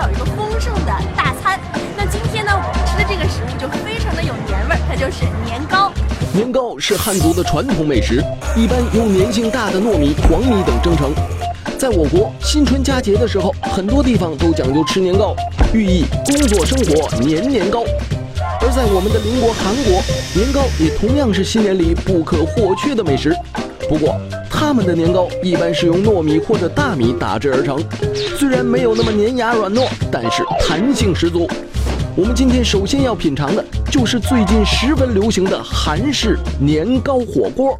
要有一个丰盛的大餐。那今天呢，我们吃的这个食物就非常的有年味儿，它就是年糕。年糕是汉族的传统美食，一般用粘性大的糯米、黄米等蒸成。在我国新春佳节的时候，很多地方都讲究吃年糕，寓意工作生活年年高。而在我们的邻国韩国，年糕也同样是新年里不可或缺的美食。不过，他们的年糕一般是用糯米或者大米打制而成，虽然没有那么粘牙软糯，但是弹性十足。我们今天首先要品尝的就是最近十分流行的韩式年糕火锅。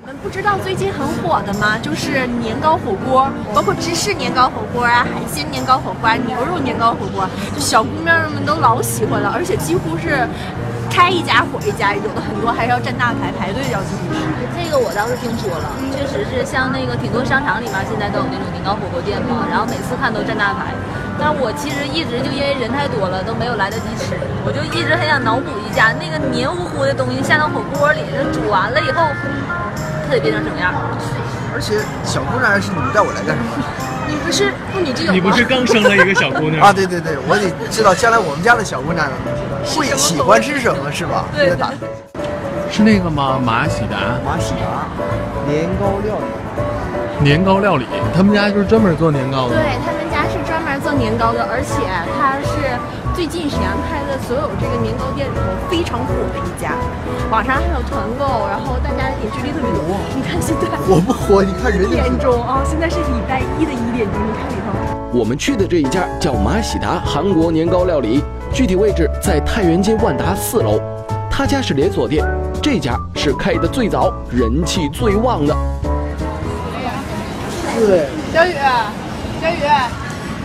你们不知道最近很火的吗？就是年糕火锅，包括芝士年糕火锅啊，海鲜年糕火锅、牛肉年糕火锅，就小姑娘们都老喜欢了，而且几乎是开一家火一家，有的很多还是要站大排排队要进去吃。这个我倒是听说了，确实是像那个挺多商场里面现在都有那种年糕火锅店嘛，然后每次看都站大排。但是我其实一直就因为人太多了，都没有来得及吃，我就一直很想脑补一下那个黏糊糊的东西下到火锅里，那煮完了以后。它得变成什么样？而且小姑娘是你带我来干什么？你不是妇女之友你不是刚生了一个小姑娘啊？对对对，我得知道将来我们家的小姑娘会喜欢吃什么，是吧？对。是那个吗？马喜达。马喜达年糕料理。年糕料理，他们家就是专门做年糕的。对他们家是专门做年糕的，而且他是最近沈阳开的所有这个年糕店里头非常火的一家，网上还有团购，然后大家点击率特别多。你看现在 火不火？你看人一点钟啊，现在是礼拜一的一点钟，你看里头。我们去的这一家叫马喜达韩国年糕料理，具体位置在太原街万达四楼。他家是连锁店，这家是开的最早、人气最旺的。对，小雨，小雨，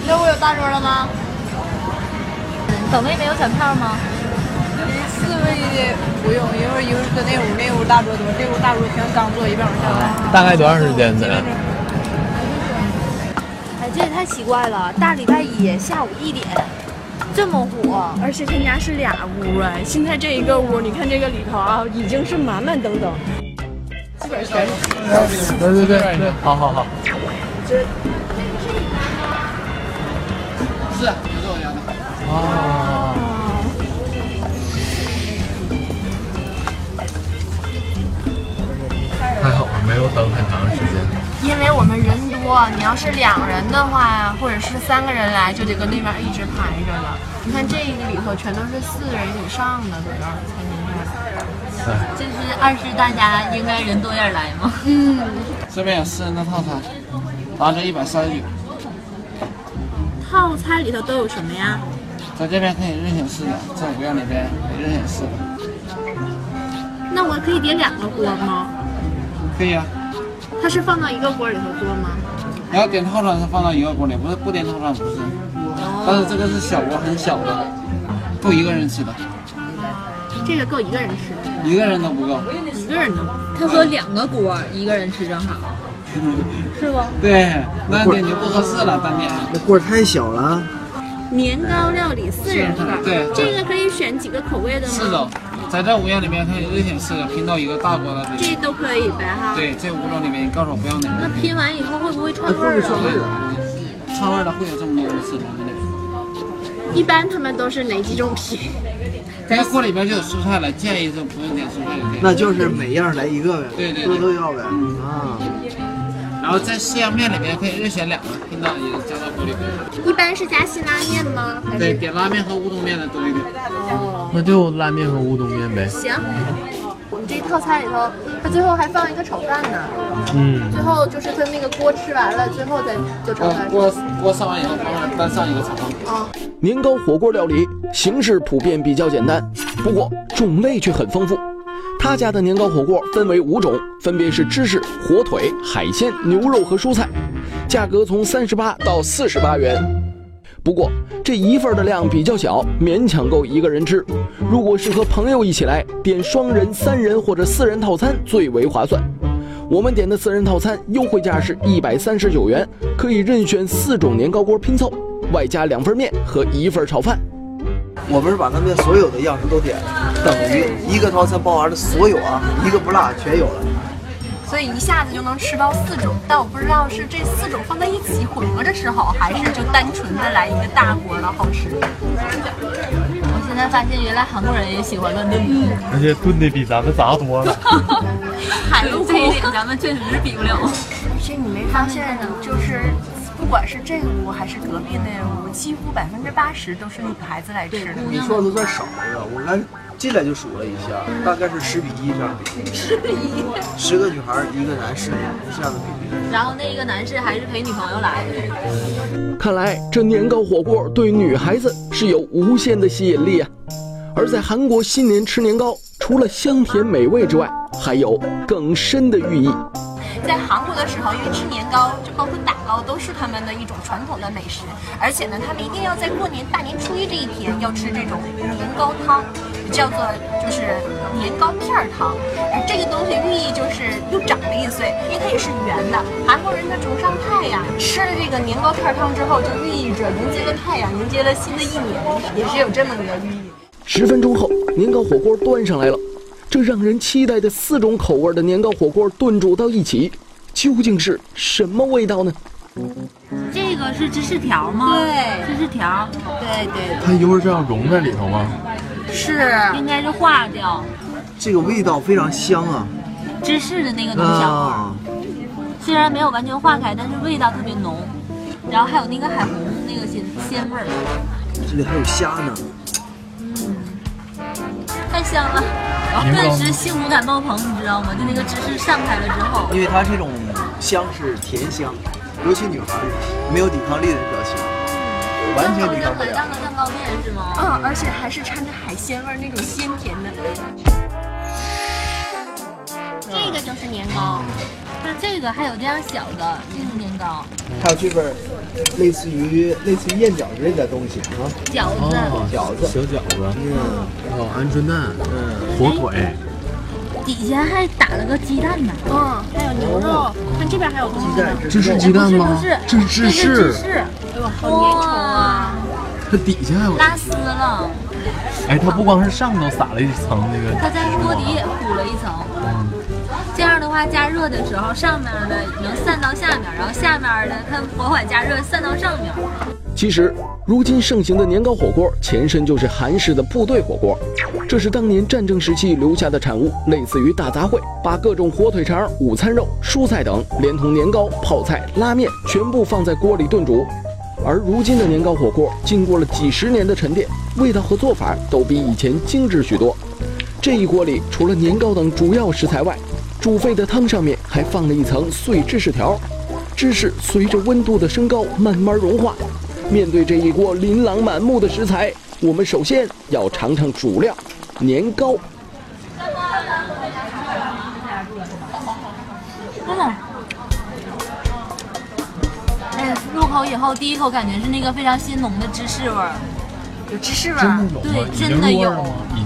你那我有大桌了吗？等位没有抢票吗？四位的不用，一会儿一会儿搁那屋，那屋大桌多，这屋大桌全刚坐，一半往下来。大概多长时间呢？哎，这也太奇怪了！大礼拜一下午一点，这么火，而且他家是俩屋啊。现在这一个屋，你看这个里头啊，已经是满满登登。基本全对对对对，好好好。这这个是啊，就是我家的。哦。没有等很长时间。因为我们人多，你要是两人的话，或者是三个人来，就得跟那边一直排着了。你看这个里头全都是四人以上的，搁这儿才能这就是二是大家应该人多点来吗？嗯。这边有四人的套餐，八折一百三十九。套餐里头都有什么呀？在这边可以任选四个，在五样里边可以任选四个。那我可以点两个锅吗？可以啊。它是放到一个锅里头做吗？你要点套餐是放到一个锅里，不是不点套餐不是。但是这个是小锅，很小的，够一个人吃的。这个够一个人吃的，一个人都不够，一个人都。他说两个锅，一个人吃正好，是不？对，那点就不合适了，单点。那锅太小了。年糕料理四人份，对，这个可以选几个口味的吗？四种，在这五样里面可以任选四个，拼到一个大锅的。这都可以呗哈。对，这五种里面你告诉我不要哪个。那拼完以后会不会串味儿啊？串味儿的会有这么多的四种的。一般他们都是哪几种拼？这锅里边就有蔬菜了，建议就不用点蔬菜。那就是每样来一个呗，对对，都都要呗。啊。然后在四样面里面可以任选两个，拼到也加到锅里边。一般是加辛拉面吗？对，点拉面和乌冬面的多一点。哦。那就拉面和乌冬面呗。行。我们这套餐里头，它最后还放一个炒饭呢。嗯。最后就是它那个锅吃完了，最后再就炒饭。锅锅上完以后，单上一个炒饭。啊。年糕火锅料理形式普遍比较简单，不过种类却很丰富。他家的年糕火锅分为五种，分别是芝士、火腿、海鲜、牛肉和蔬菜，价格从三十八到四十八元。不过这一份的量比较小，勉强够一个人吃。如果是和朋友一起来，点双人、三人或者四人套餐最为划算。我们点的四人套餐优惠价是一百三十九元，可以任选四种年糕锅拼凑。外加两份面和一份炒饭。我们是把他们所有的样式都点了，等于一个套餐包含了所有啊，一个不落全有了。所以一下子就能吃到四种，但我不知道是这四种放在一起混合着吃好，还是就单纯的来一个大锅的好吃。我现在发现原来韩国人也喜欢乱炖，而且炖的比咱们杂多了。海陆这一点咱们确实是比不了。而且你没发现，就是不管是这个屋还是隔壁那个屋，几乎百分之八十都是女孩子来吃的。你说的都算少的，我刚进来就数了一下，大概是十比一这样比例。十比一，十个女孩一个男士这样的比例。然后那一个男士还是陪女朋友来的。看来这年糕火锅对女孩子是有无限的吸引力啊！而在韩国新年吃年糕，除了香甜美味之外，还有更深的寓意。在韩国的时候，因为吃年糕，就包括打糕，都是他们的一种传统的美食。而且呢，他们一定要在过年大年初一这一天要吃这种年糕汤，叫做就是年糕片儿汤。这个东西寓意就是又长了一岁，因为它也是圆的。韩国人的崇尚太阳，吃了这个年糕片儿汤之后，就寓意着迎接了太阳，迎接了新的一年，也是有这么一个寓意。十分钟后，年糕火锅端上来了。这让人期待的四种口味的年糕火锅炖煮到一起，究竟是什么味道呢？这个是芝士条吗？对芝士条，对对，它一会儿这样融在里头吗？是应该是化掉这个味道非常香啊！芝士的那个浓香味，啊，虽然没有完全化开，但是味道特别浓。然后还有那个海虹那个鲜鲜味儿，这里还有虾呢。太香了，顿时幸福感爆棚，你知道吗？就那个芝士上开了之后，因为它这种香是甜香，尤其女孩没有抵抗力的表情，完全抵抗不了。很像个蛋糕面是吗？嗯，而且还是掺着海鲜味儿，那种鲜甜的。这个就是年糕，那这个还有这样小的，这是年糕，还有这份类似于类似于燕饺之类的东西啊，饺子。饺子。小饺子，嗯，哦，鹌鹑蛋，嗯，火腿，底下还打了个鸡蛋呢。嗯，还有牛肉，看这边还有东西呢。这是鸡蛋吗不是？这是芝这是芝士，士，哎呦，好粘稠啊！它底下还有。拉丝了。哎，它不光是上头撒了一层那个，它在锅底也铺了一层。这样的话，加热的时候，上面的能散到下面，然后下面的它缓缓加热散到上面。其实，如今盛行的年糕火锅前身就是韩式的部队火锅，这是当年战争时期留下的产物，类似于大杂烩，把各种火腿肠、午餐肉、蔬菜等，连同年糕、泡菜、拉面全部放在锅里炖煮。而如今的年糕火锅经过了几十年的沉淀，味道和做法都比以前精致许多。这一锅里除了年糕等主要食材外，煮沸的汤上面还放了一层碎芝士条，芝士随着温度的升高慢慢融化。面对这一锅琳琅满目的食材，我们首先要尝尝主料年糕。嗯。哎，入口以后第一口感觉是那个非常鲜浓的芝士味儿，有芝士味儿，对，真的有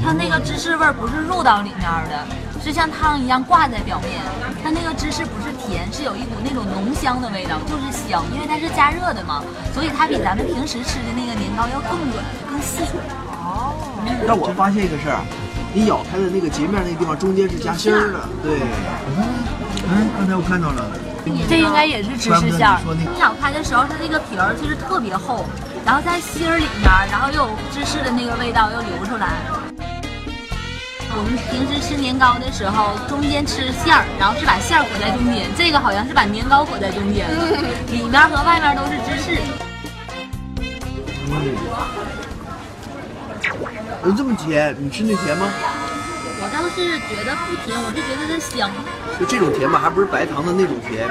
它那个芝士味儿不是入到里面的，是像汤一样挂在表面。它那个芝士不是甜，是有一股那种浓香的味道，就是香，因为它是加热的嘛，所以它比咱们平时吃的那个年糕要更软、更细。哦但我发现一个事儿，你咬开的那个截面那个地方中间是夹心儿的，对。嗯，刚才我看到了。这应该也是芝士馅儿你说那。你咬开的时候，它那个皮儿其实特别厚，然后在心儿里面，然后又有芝士的那个味道又流出来。我们平时吃年糕的时候，中间吃馅儿，然后是把馅儿裹在中间，这个好像是把年糕裹在中间，里面和外面都是芝士。有这么甜，你吃那甜吗？我倒是觉得不甜，我是觉得它香。就这种甜吧，还不是白糖的那种甜，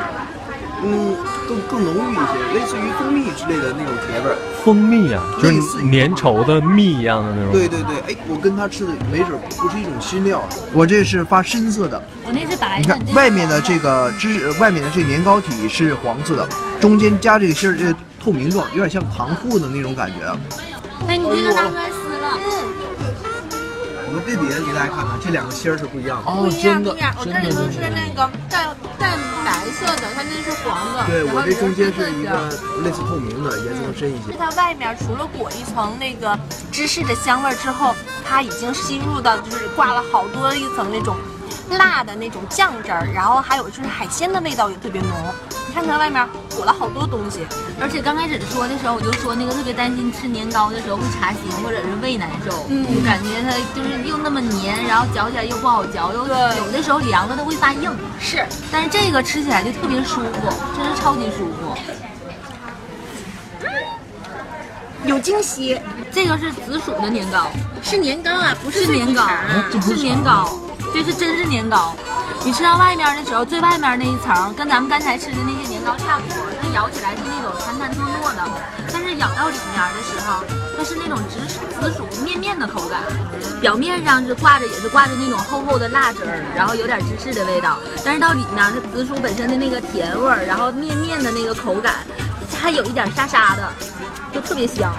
嗯，更更浓郁一些，类似于蜂蜜之类的那种甜味儿。蜂蜜啊，就是粘稠的蜜一样的那种。对对对，哎，我跟他吃的没准不是一种新料，我这是发深色的。我那是白你，看外面的这个芝士，外面的这个年糕体是黄色的，中间加这个芯儿，这个透明状，有点像糖糊的那种感觉啊。哎，你这个拿出来撕了。我们对比给大家看看，这两个芯儿是不一样的。哦，不一样的不一样，我这里头是那个淡淡白色的，它那是黄的。对我这中间是一个。个类似透明的，颜色更深一些。它外面除了裹一层那个芝士的香味儿之后，它已经吸入到就是挂了好多一层那种辣的那种酱汁儿，然后还有就是海鲜的味道也特别浓。你看它外面裹了好多东西，而且刚开始说的时候，我就说那个特别担心吃年糕的时候会查心或者是胃难受，嗯。就感觉它就是又那么黏，然后嚼起来又不好嚼，又有的时候凉了它会发硬。是。但是这个吃起来就特别舒服，真是超级舒服。有惊喜，这个是紫薯的年糕，是年糕啊，不是年糕，是年糕，这是真是年糕。你吃到外面的时候，最外面那一层跟咱们刚才吃的那些年糕差不多，它咬起来是那种弹弹糯糯的，但是咬到里面的时候，它是那种紫紫薯面面的口感，表面上是挂着也是挂着那种厚厚的辣汁儿，然后有点芝士的味道，但是到里面是紫薯本身的那个甜味儿，然后面面的那个口感，还有一点沙沙的，就特别香。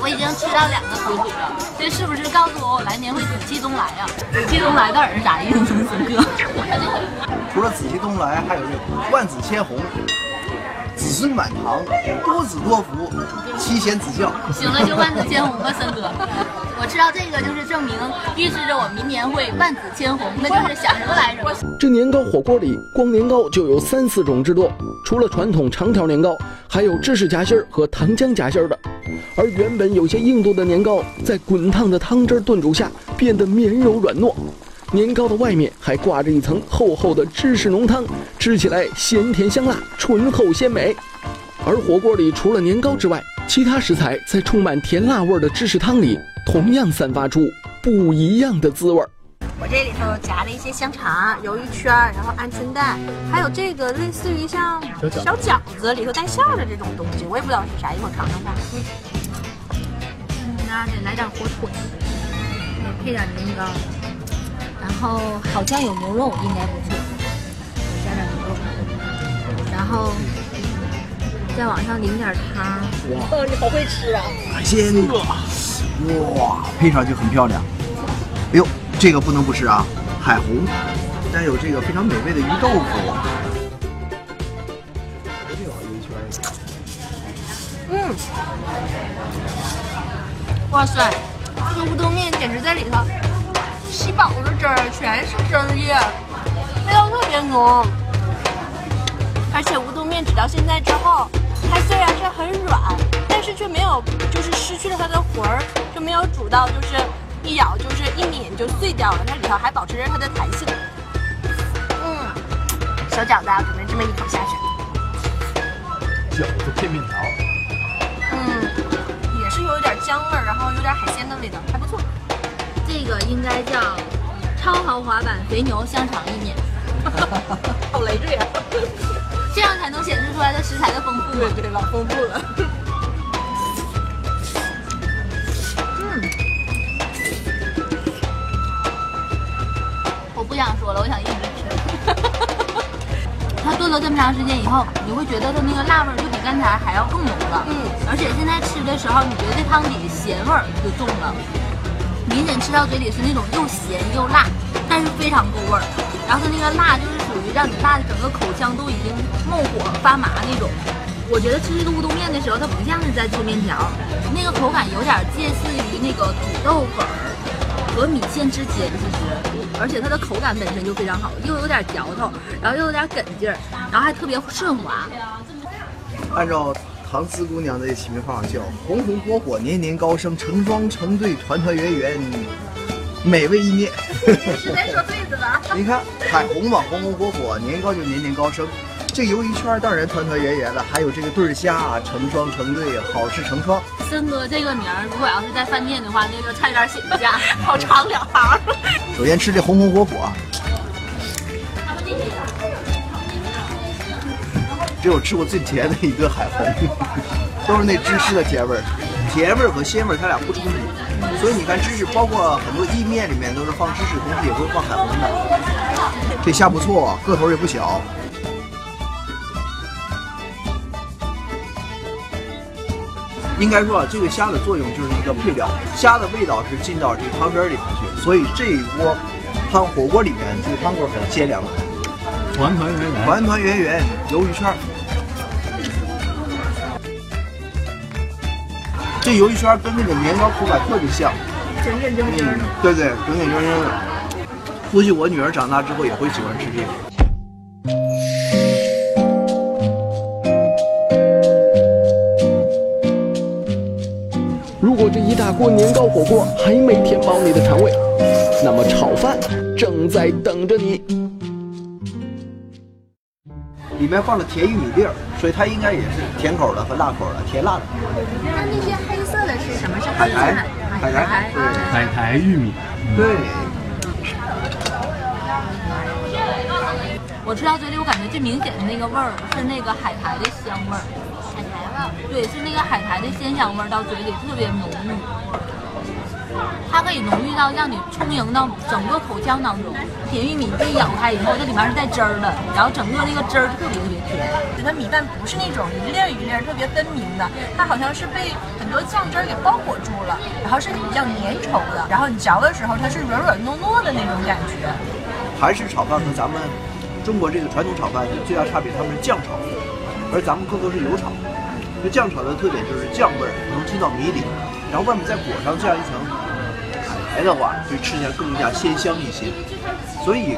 我已经吃到两个紫薯了，这是不是告诉我我来年会紫气东来呀、紫气东来到底是啥意思，孙哥？除了紫气东来，还有这个万紫千红、子孙满堂、多子多福、七贤子孝。行了，就万紫千红吧，森哥。我知道这个就是证明，预示着我明年会万紫千红，那就是想什么来什么。这年糕火锅里，光年糕就有三四种之多。除了传统长条年糕，还有芝士夹心儿和糖浆夹心儿的。而原本有些硬度的年糕，在滚烫的汤汁炖煮下，变得绵柔软糯。年糕的外面还挂着一层厚厚的芝士浓汤，吃起来咸甜香辣，醇厚鲜美。而火锅里除了年糕之外，其他食材在充满甜辣味的芝士汤里，同样散发出不一样的滋味儿。我这里头夹了一些香肠、鱿鱼圈，然后鹌鹑蛋，还有这个类似于像小饺子里头带馅儿的这种东西，我也不知道是啥，一会儿尝尝看。嗯，那得来点火腿，得配点年糕，然后好像有牛肉，应该不错，加点牛肉，然后再往上淋点汤。哇，你好会吃啊！海鲜，哇，配上就很漂亮。哎呦，这个不能不吃啊！海虹，带有这个非常美味的鱼豆腐。嗯，哇塞，这个乌冬面简直在里头吸饱了汁儿，全是汁儿液，味道特别浓。而且乌冬面煮到现在之后，它虽然是很软，但是却没有就是失去了它的魂儿，就没有煮到就是一咬就是一抿就碎掉了，它里头还保持着它的弹性。嗯，小饺子啊，准备这么一口下去。饺子配面条，嗯，也是有一点姜味儿，然后有点海鲜的味道，还不错。这个应该叫超豪华版肥牛香肠意面，好累赘啊！这样才能显示出来它食材的丰富。对对，老丰富了。嗯我不想说了，我想一直吃。它炖了这么长时间以后，你会觉得它那个辣味就比刚才还要更浓了。嗯，而且现在吃的时候，你觉得这汤底咸味儿就重了，明显吃到嘴里是那种又咸又辣，但是非常够味儿。然后它那个辣就是属于让你辣的整个口腔都已经冒火发麻那种。我觉得吃这个乌冬面的时候，它不像是在吃面条，那个口感有点介似于那个土豆粉儿和米线之间，其实，而且它的口感本身就非常好，又有点嚼头，然后又有点梗劲儿，然后还特别顺滑。按照唐四姑娘的起名方法叫红红火火，年年高升，成双成对，团团圆圆，美味意面。是在说对子吧。你看海虹嘛，红红火火，年糕就年年高升。这鱿鱼圈当然团团圆圆了，还有这个对儿虾啊，成双成对，好事成双。森哥这个名儿，如果要是在饭店的话，那个菜单写不下，好长两行。首先吃这红红火火，这我吃过最甜的一个海虹，都是那芝士的甜味儿，甜味儿和鲜味儿它俩不冲突，所以你看芝士，包括很多意面里面都是放芝士，同时也会放海虹的。这虾不错，个头也不小。应该说啊，这个虾的作用就是一个配料，虾的味道是进到这个汤汁儿里面去，所以这一锅汤火锅里面这个汤锅很鲜凉的。团团圆圆，团团圆圆鱿鱼圈这鱿鱼圈儿跟那个年糕口感特别像，真真正正嗯，对对，整整正正的。估计我女儿长大之后也会喜欢吃这个。如果这一大锅年糕火锅还没填饱你的肠胃，那么炒饭正在等着你。里面放了甜玉米粒儿，所以它应该也是甜口的和辣口的，甜辣的。那那些黑色的是什么？是海苔，海苔，海苔玉米，对对。我吃到嘴里，我感觉最明显的那个味儿是那个海苔的香味儿。海苔味儿？对，是那个海苔的鲜香味儿，到嘴里特别浓郁。它可以浓郁到让你充盈到整个口腔当中。甜玉米一咬开以后，它里面是带汁儿的，然后整个那个汁儿特别特别甜。它米饭不是那种一粒一粒特别分明的，它好像是被很多酱汁儿给包裹住了，然后是比较粘稠的，然后你嚼的时候它是软软糯糯的那种感觉。韩式炒饭和咱们中国这个传统炒饭最大差别，他们是酱炒，而咱们更多是油炒。这酱炒的特点就是酱味儿能进到米里，然后外面再裹上这样一层的话，就吃起来更加鲜香一些，所以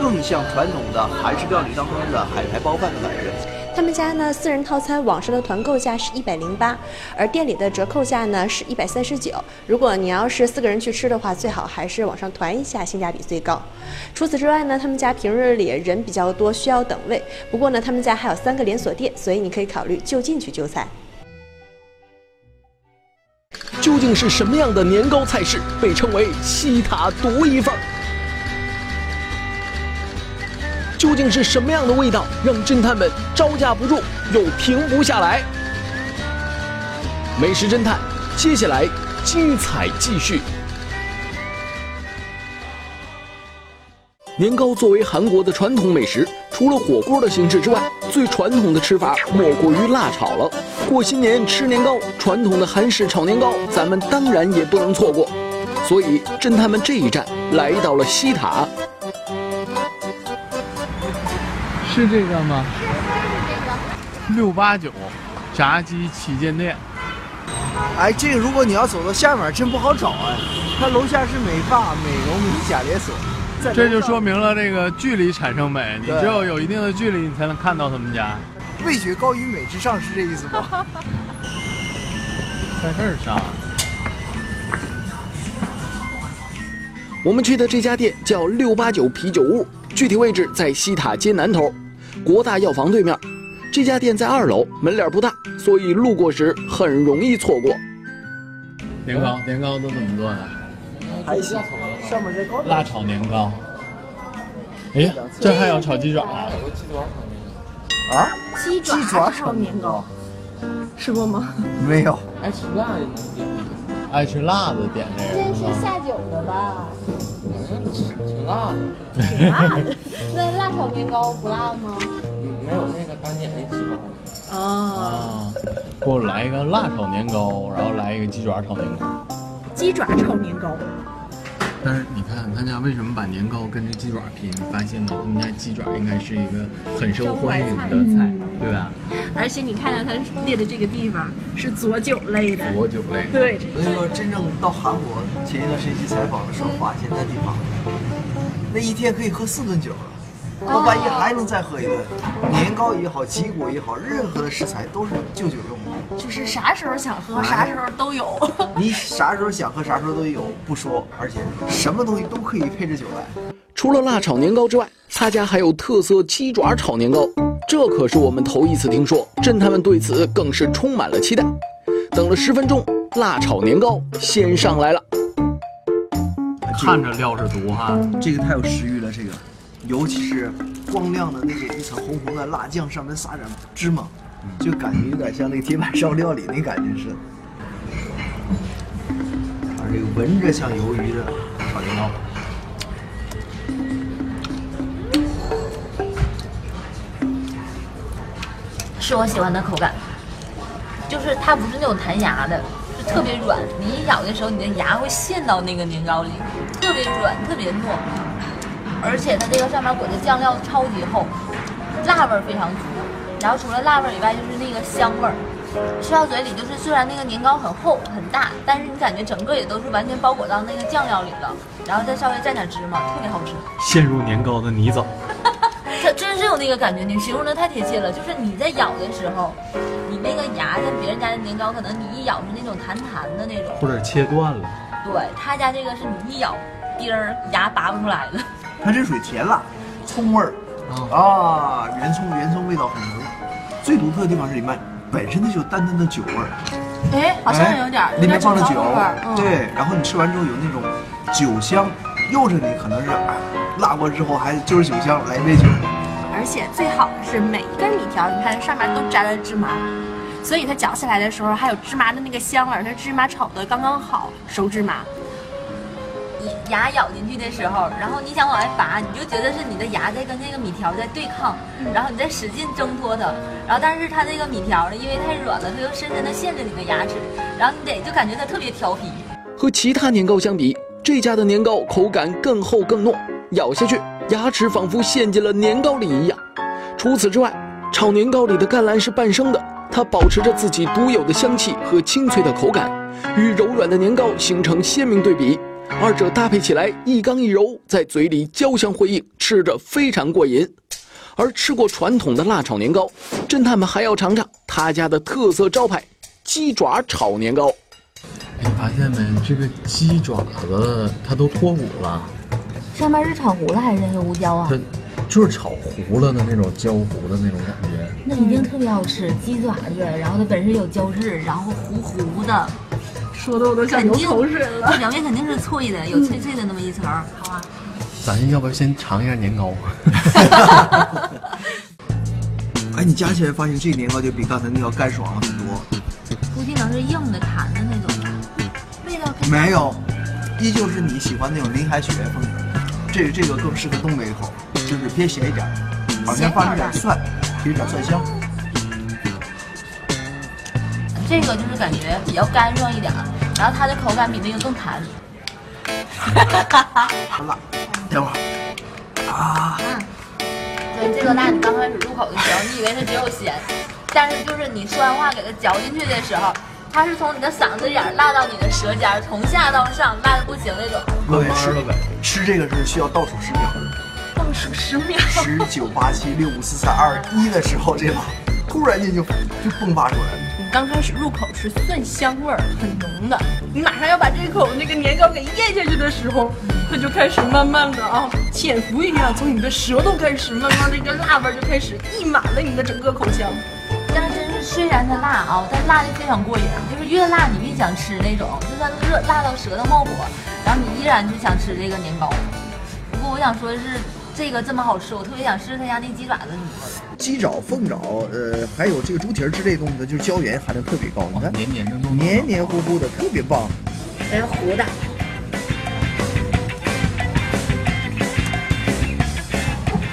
更像传统的韩式料理当中的海苔包饭的感觉。他们家呢，四人套餐网上的团购价是一百零八，而店里的折扣价呢是一百三十九。如果你要是四个人去吃的话，最好还是网上团一下，性价比最高。除此之外呢，他们家平日里人比较多，需要等位。不过呢，他们家还有三个连锁店，所以你可以考虑就近去就餐。究竟是什么样的年糕菜式被称为西塔独一份？究竟是什么样的味道让侦探们招架不住又停不下来？美食侦探，接下来精彩继续。年糕作为韩国的传统美食，除了火锅的形式之外，最传统的吃法莫过于辣炒了。过新年吃年糕，传统的韩式炒年糕，咱们当然也不能错过。所以，侦探们这一站来到了西塔。是这个吗？是这个六八九，炸鸡旗舰店。哎，这个如果你要走到下面，真不好找哎。它楼下是美发、美容、美甲连锁，在这就说明了这个距离产生美，你只有有一定的距离，你才能看到他们家。味觉高于美之上是这意思不？在这儿上，我们去的这家店叫六八九啤酒屋，具体位置在西塔街南头，国大药房对面。这家店在二楼，门脸不大，所以路过时很容易错过。年糕年糕都怎么做的？还行，上面这高辣炒年糕。哎呀，这还有炒鸡爪啊！啊？鸡爪鸡爪炒年糕，吃过吗？没有。爱吃辣的能点爱吃辣的点这个是吧？下酒的吧？挺辣的。挺辣的。那辣炒年糕不辣吗？没有那个单点那鸡爪。哦，啊，给我来一个辣炒年糕，然后来一个鸡爪炒年糕。鸡爪炒年糕。但是你看他家为什么把年糕跟这鸡爪拼？你发现吗？他们家鸡爪应该是一个很受欢迎的菜，对吧？而且你看到他列的这个地方是佐酒类的，佐酒类。对，所以说，真正到韩国前一段时间去采访的时候，发现那地方那一天可以喝四顿酒了，到半夜还能再喝一顿。年糕也好，鸡骨也好，任何的食材都是就酒用的。就是啥时候想喝啥时候都有。你啥时候想喝，啥时候都有，不说，而且什么东西都可以配着酒来。除了辣炒年糕之外，他家还有特色鸡爪炒年糕，这可是我们头一次听说。侦探们对此更是充满了期待。等了十分钟，辣炒年糕先上来了。看着料是足哈，这个太有食欲了，这个，尤其是光亮的那个一层红红的辣酱，上面撒点芝麻，就感觉有点像那个铁板烧料理那感觉似的。而这个闻着像鱿鱼的炒年糕，是我喜欢的口感，就是它不是那种弹牙的，是特别软。你一咬的时候，你的牙会陷到那个年糕里，特别软，特别糯。而且它这个上面裹的酱料超级厚，辣味非常足。然后除了辣味儿以外，就是那个香味儿，吃到嘴里就是虽然那个年糕很厚很大，但是你感觉整个也都是完全包裹到那个酱料里了，然后再稍微蘸点芝麻，特别好吃。陷入年糕的泥沼。它真是有那个感觉，你形容的太贴切了。就是你在咬的时候，你那个牙跟别人家的年糕，可能你一咬是那种弹弹的那种，或者切断了。对他家这个是你一咬，丁儿牙拔不出来的。它这属于甜辣，葱味儿啊，圆葱原葱味道很浓。最独特的地方是里面本身它就有淡淡的酒味儿，哎，好像有点儿，里面放了酒对，然后你吃完之后有那种酒香，诱着你可能是啊辣过之后还就是酒香，来一杯酒。而且最好的是每一根米条，你看上面都沾了芝麻，所以它嚼起来的时候还有芝麻的那个香味儿，它芝麻炒的刚刚好，熟芝麻。你牙咬进去的时候，然后你想往外拔，你就觉得是你的牙在跟那个米条在对抗，然后你在使劲挣脱它，然后但是它这个米条呢，因为太软了，它又深深的陷着你的牙齿，然后你得就感觉它特别调皮。和其他年糕相比，这家的年糕口感更厚更糯，咬下去牙齿仿佛陷进了年糕里一样。除此之外，炒年糕里的甘蓝是半生的，它保持着自己独有的香气和清脆的口感，与柔软的年糕形成鲜明对比，二者搭配起来一刚一柔，在嘴里交相辉映，吃着非常过瘾。而吃过传统的辣炒年糕，侦探们还要尝尝他家的特色招牌鸡爪炒年糕。哎，你发现没？这个鸡爪子它都脱骨了，上面是炒糊了还是黑胡椒啊它就是炒糊了的那种焦糊的那种感觉。那一定特别好吃，鸡爪子，然后它本身有胶质，然后糊糊的，说的我都想流口水了。表面肯定是脆的，有脆脆的那么一层。好啊，咱要不要先尝一下年糕？哎，你夹起来发现这个年糕就比刚才那个要干爽了很多。估计能是硬的、弹的那种吧。味道跟没有，依旧是你喜欢那种林海雪原风格。这个这个更适合东北口，就是偏咸一点儿，好像放了点蒜，有点蒜香。这个就是感觉比较干爽一点儿，然后它的口感比那个更弹。很辣，等会儿啊，嗯对，这个辣你刚开始入口的时候，你以为它只有咸，但是就是你说完话给它嚼进去的时候，它是从你的嗓子眼儿辣到你的舌尖儿，从下到上辣的不行那种。各位吃吃这个是需要倒数十秒，倒数十秒，十九八七六五四三二一的时候，这把突然间就就迸发出来了。刚开始入口是蒜香味儿很浓的，你马上要把这口那个年糕给咽下去的时候，它就开始慢慢的啊潜伏一样，从你的舌头开始，慢慢这个辣味儿就开始溢满了你的整个口腔。但是真是虽然它辣啊，但辣的非常过瘾，就是越辣你越想吃那种，就算热辣到舌头冒火，然后你依然就想吃这个年糕。不过我想说的是，这个这么好吃，我特别想试试他家那鸡爪子怎么做的。鸡爪、凤爪，呃，还有这个猪蹄儿之类的东西的，就是胶原含量特别高。你看，黏黏的糯糯黏黏糊糊的，特别棒。这是糊的。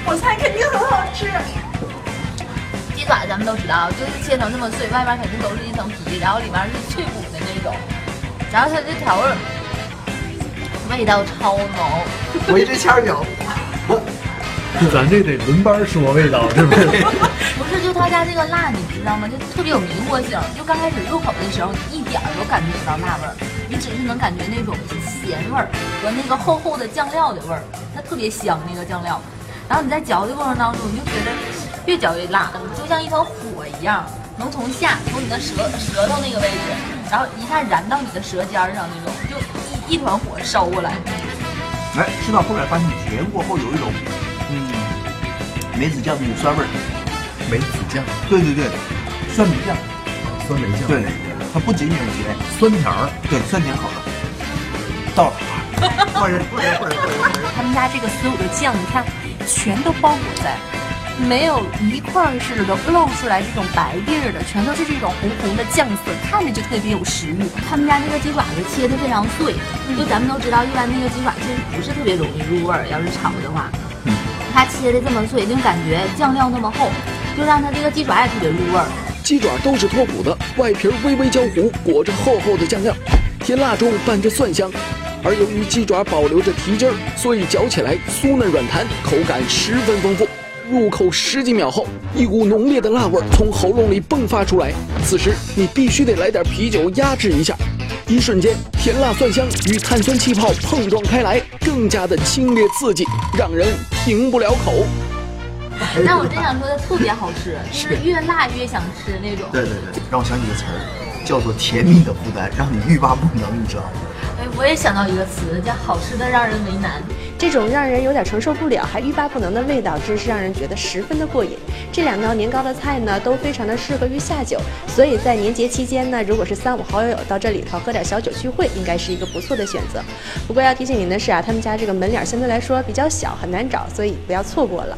我猜肯定很好吃。鸡爪咱们都知道，就是切成这么碎，外面肯定都是一层皮，然后里面是脆骨的那种，然后它这调味儿味道超浓。我一直掐着脚，咱这得轮班说味道，是不是？不是，就他家这个辣，你知道吗？就特别有迷惑性。就刚开始入口的时候，你一点儿都感觉不到辣味儿，你只是能感觉那种咸味儿和那个厚厚的酱料的味儿，它特别香那个酱料。然后你在嚼的过程当中，你就觉得越嚼越辣，就像一团火一样，能从下从你的舌舌头那个位置，然后一下燃到你的舌尖儿上那种，就一一团火烧过来。哎，吃到后面发现甜过后有一种，嗯，梅子酱那种酸味儿。梅子酱、对对对，酸梅酱。酸梅酱，对，它不仅仅是甜，酸甜儿。对，酸甜口的。到了，换人，换人，换人，换人，他们家这个所有的酱，你看，全都包裹在，没有一块儿是露露出来这种白地儿的，全都是这种红红的酱色，看着就特别有食欲。他们家那个鸡爪子切的非常碎，就咱们都知道，一般那个鸡爪其实不是特别容易入味儿，要是炒的话，它切的这么碎，就感觉酱料那么厚，就让它这个鸡爪也特别入味儿。鸡爪都是脱骨的，外皮微微焦糊，裹着厚厚的酱料，甜辣中伴着蒜香。而由于鸡爪保留着蹄筋儿，所以嚼起来酥嫩软弹，口感十分丰富。入口十几秒后，一股浓烈的辣味从喉咙里迸发出来。此时你必须得来点啤酒压制一下。一瞬间，甜辣蒜香与碳酸气泡碰撞开来，更加的清冽刺激，让人停不了口。但我真想说，它特别好吃，就是越辣越想吃那种。对对对，让我想起一个词儿，叫做甜蜜的负担，让你欲罢不能，你知道吗？哎，我也想到一个词，叫好吃的让人为难。这种让人有点承受不了，还欲罢不能的味道，真是让人觉得十分的过瘾。这两道年糕的菜呢，都非常的适合于下酒，所以在年节期间呢，如果是三五好友到这里头喝点小酒聚会，应该是一个不错的选择。不过要提醒您的是啊，他们家这个门脸相对来说比较小，很难找，所以不要错过了。